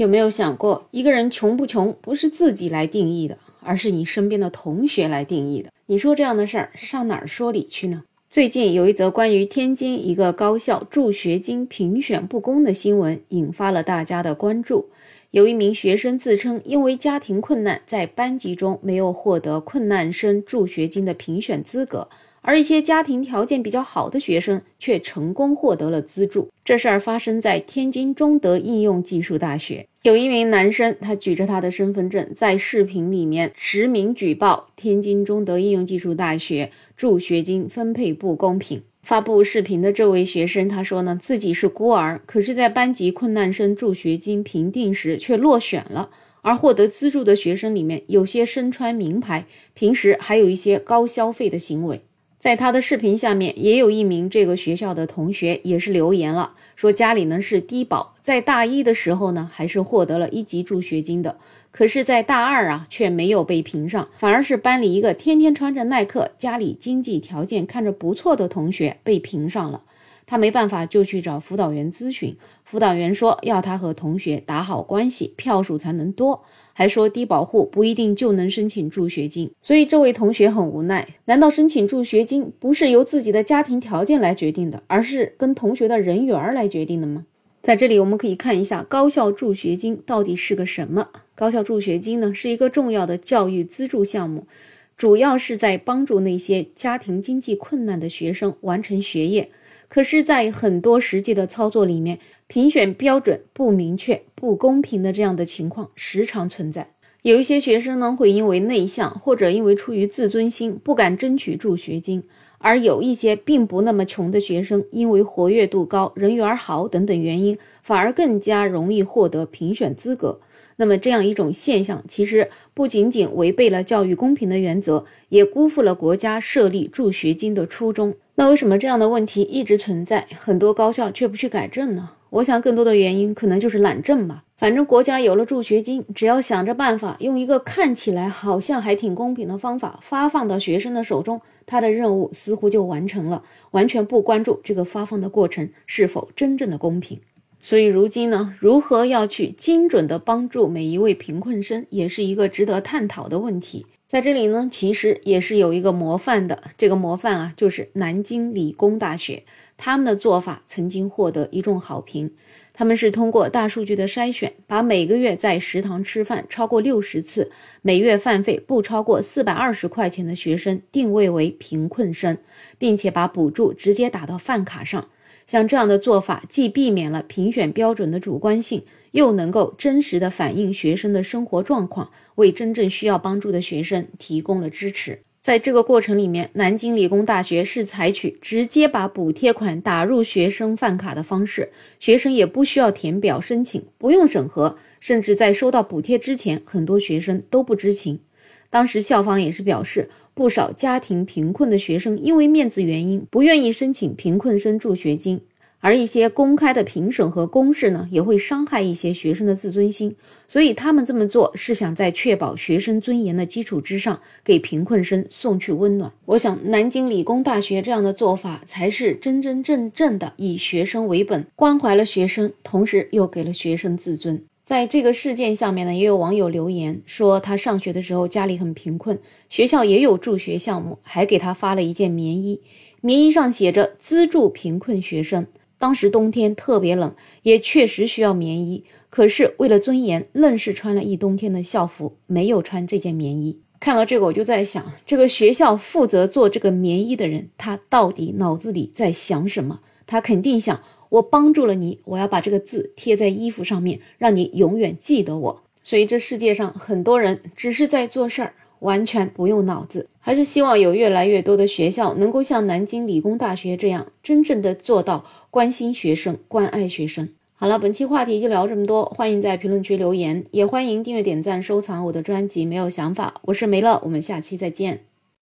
有没有想过，一个人穷不穷，不是自己来定义的，而是你身边的同学来定义的？你说这样的事儿，上哪儿说理去呢？最近有一则关于天津一个高校助学金评选不公的新闻，引发了大家的关注。有一名学生自称，因为家庭困难，在班级中没有获得困难生助学金的评选资格。而一些家庭条件比较好的学生却成功获得了资助。这事儿发生在天津中德应用技术大学，有一名男生，他举着他的身份证，在视频里面实名举报天津中德应用技术大学助学金分配不公平。发布视频的这位学生，他说呢，自己是孤儿，可是，在班级困难生助学金评定时却落选了。而获得资助的学生里面，有些身穿名牌，平时还有一些高消费的行为。在他的视频下面，也有一名这个学校的同学也是留言了，说家里呢是低保，在大一的时候呢还是获得了一级助学金的，可是，在大二啊却没有被评上，反而是班里一个天天穿着耐克、家里经济条件看着不错的同学被评上了。他没办法，就去找辅导员咨询。辅导员说，要他和同学打好关系，票数才能多。还说低保户不一定就能申请助学金。所以这位同学很无奈。难道申请助学金不是由自己的家庭条件来决定的，而是跟同学的人缘来决定的吗？在这里，我们可以看一下高校助学金到底是个什么。高校助学金呢，是一个重要的教育资助项目，主要是在帮助那些家庭经济困难的学生完成学业。可是，在很多实际的操作里面，评选标准不明确、不公平的这样的情况时常存在。有一些学生呢，会因为内向，或者因为出于自尊心不敢争取助学金；而有一些并不那么穷的学生，因为活跃度高、人缘好等等原因，反而更加容易获得评选资格。那么，这样一种现象，其实不仅仅违背了教育公平的原则，也辜负了国家设立助学金的初衷。那为什么这样的问题一直存在，很多高校却不去改正呢？我想更多的原因可能就是懒政吧。反正国家有了助学金，只要想着办法用一个看起来好像还挺公平的方法发放到学生的手中，他的任务似乎就完成了，完全不关注这个发放的过程是否真正的公平。所以如今呢，如何要去精准的帮助每一位贫困生，也是一个值得探讨的问题。在这里呢，其实也是有一个模范的。这个模范啊，就是南京理工大学，他们的做法曾经获得一众好评。他们是通过大数据的筛选，把每个月在食堂吃饭超过六十次，每月饭费不超过四百二十块钱的学生定位为贫困生，并且把补助直接打到饭卡上。像这样的做法，既避免了评选标准的主观性，又能够真实的反映学生的生活状况，为真正需要帮助的学生提供了支持。在这个过程里面，南京理工大学是采取直接把补贴款打入学生饭卡的方式，学生也不需要填表申请，不用审核，甚至在收到补贴之前，很多学生都不知情。当时校方也是表示，不少家庭贫困的学生因为面子原因，不愿意申请贫困生助学金，而一些公开的评审和公示呢，也会伤害一些学生的自尊心。所以他们这么做是想在确保学生尊严的基础之上，给贫困生送去温暖。我想，南京理工大学这样的做法，才是真真正正的以学生为本，关怀了学生，同时又给了学生自尊。在这个事件下面呢，也有网友留言说，他上学的时候家里很贫困，学校也有助学项目，还给他发了一件棉衣，棉衣上写着资助贫困学生。当时冬天特别冷，也确实需要棉衣，可是为了尊严，愣是穿了一冬天的校服，没有穿这件棉衣。看到这个，我就在想，这个学校负责做这个棉衣的人，他到底脑子里在想什么？他肯定想。我帮助了你，我要把这个字贴在衣服上面，让你永远记得我。所以这世界上很多人只是在做事儿，完全不用脑子。还是希望有越来越多的学校能够像南京理工大学这样，真正的做到关心学生、关爱学生。好了，本期话题就聊这么多，欢迎在评论区留言，也欢迎订阅、点赞、收藏我的专辑。没有想法，我是梅乐，我们下期再见。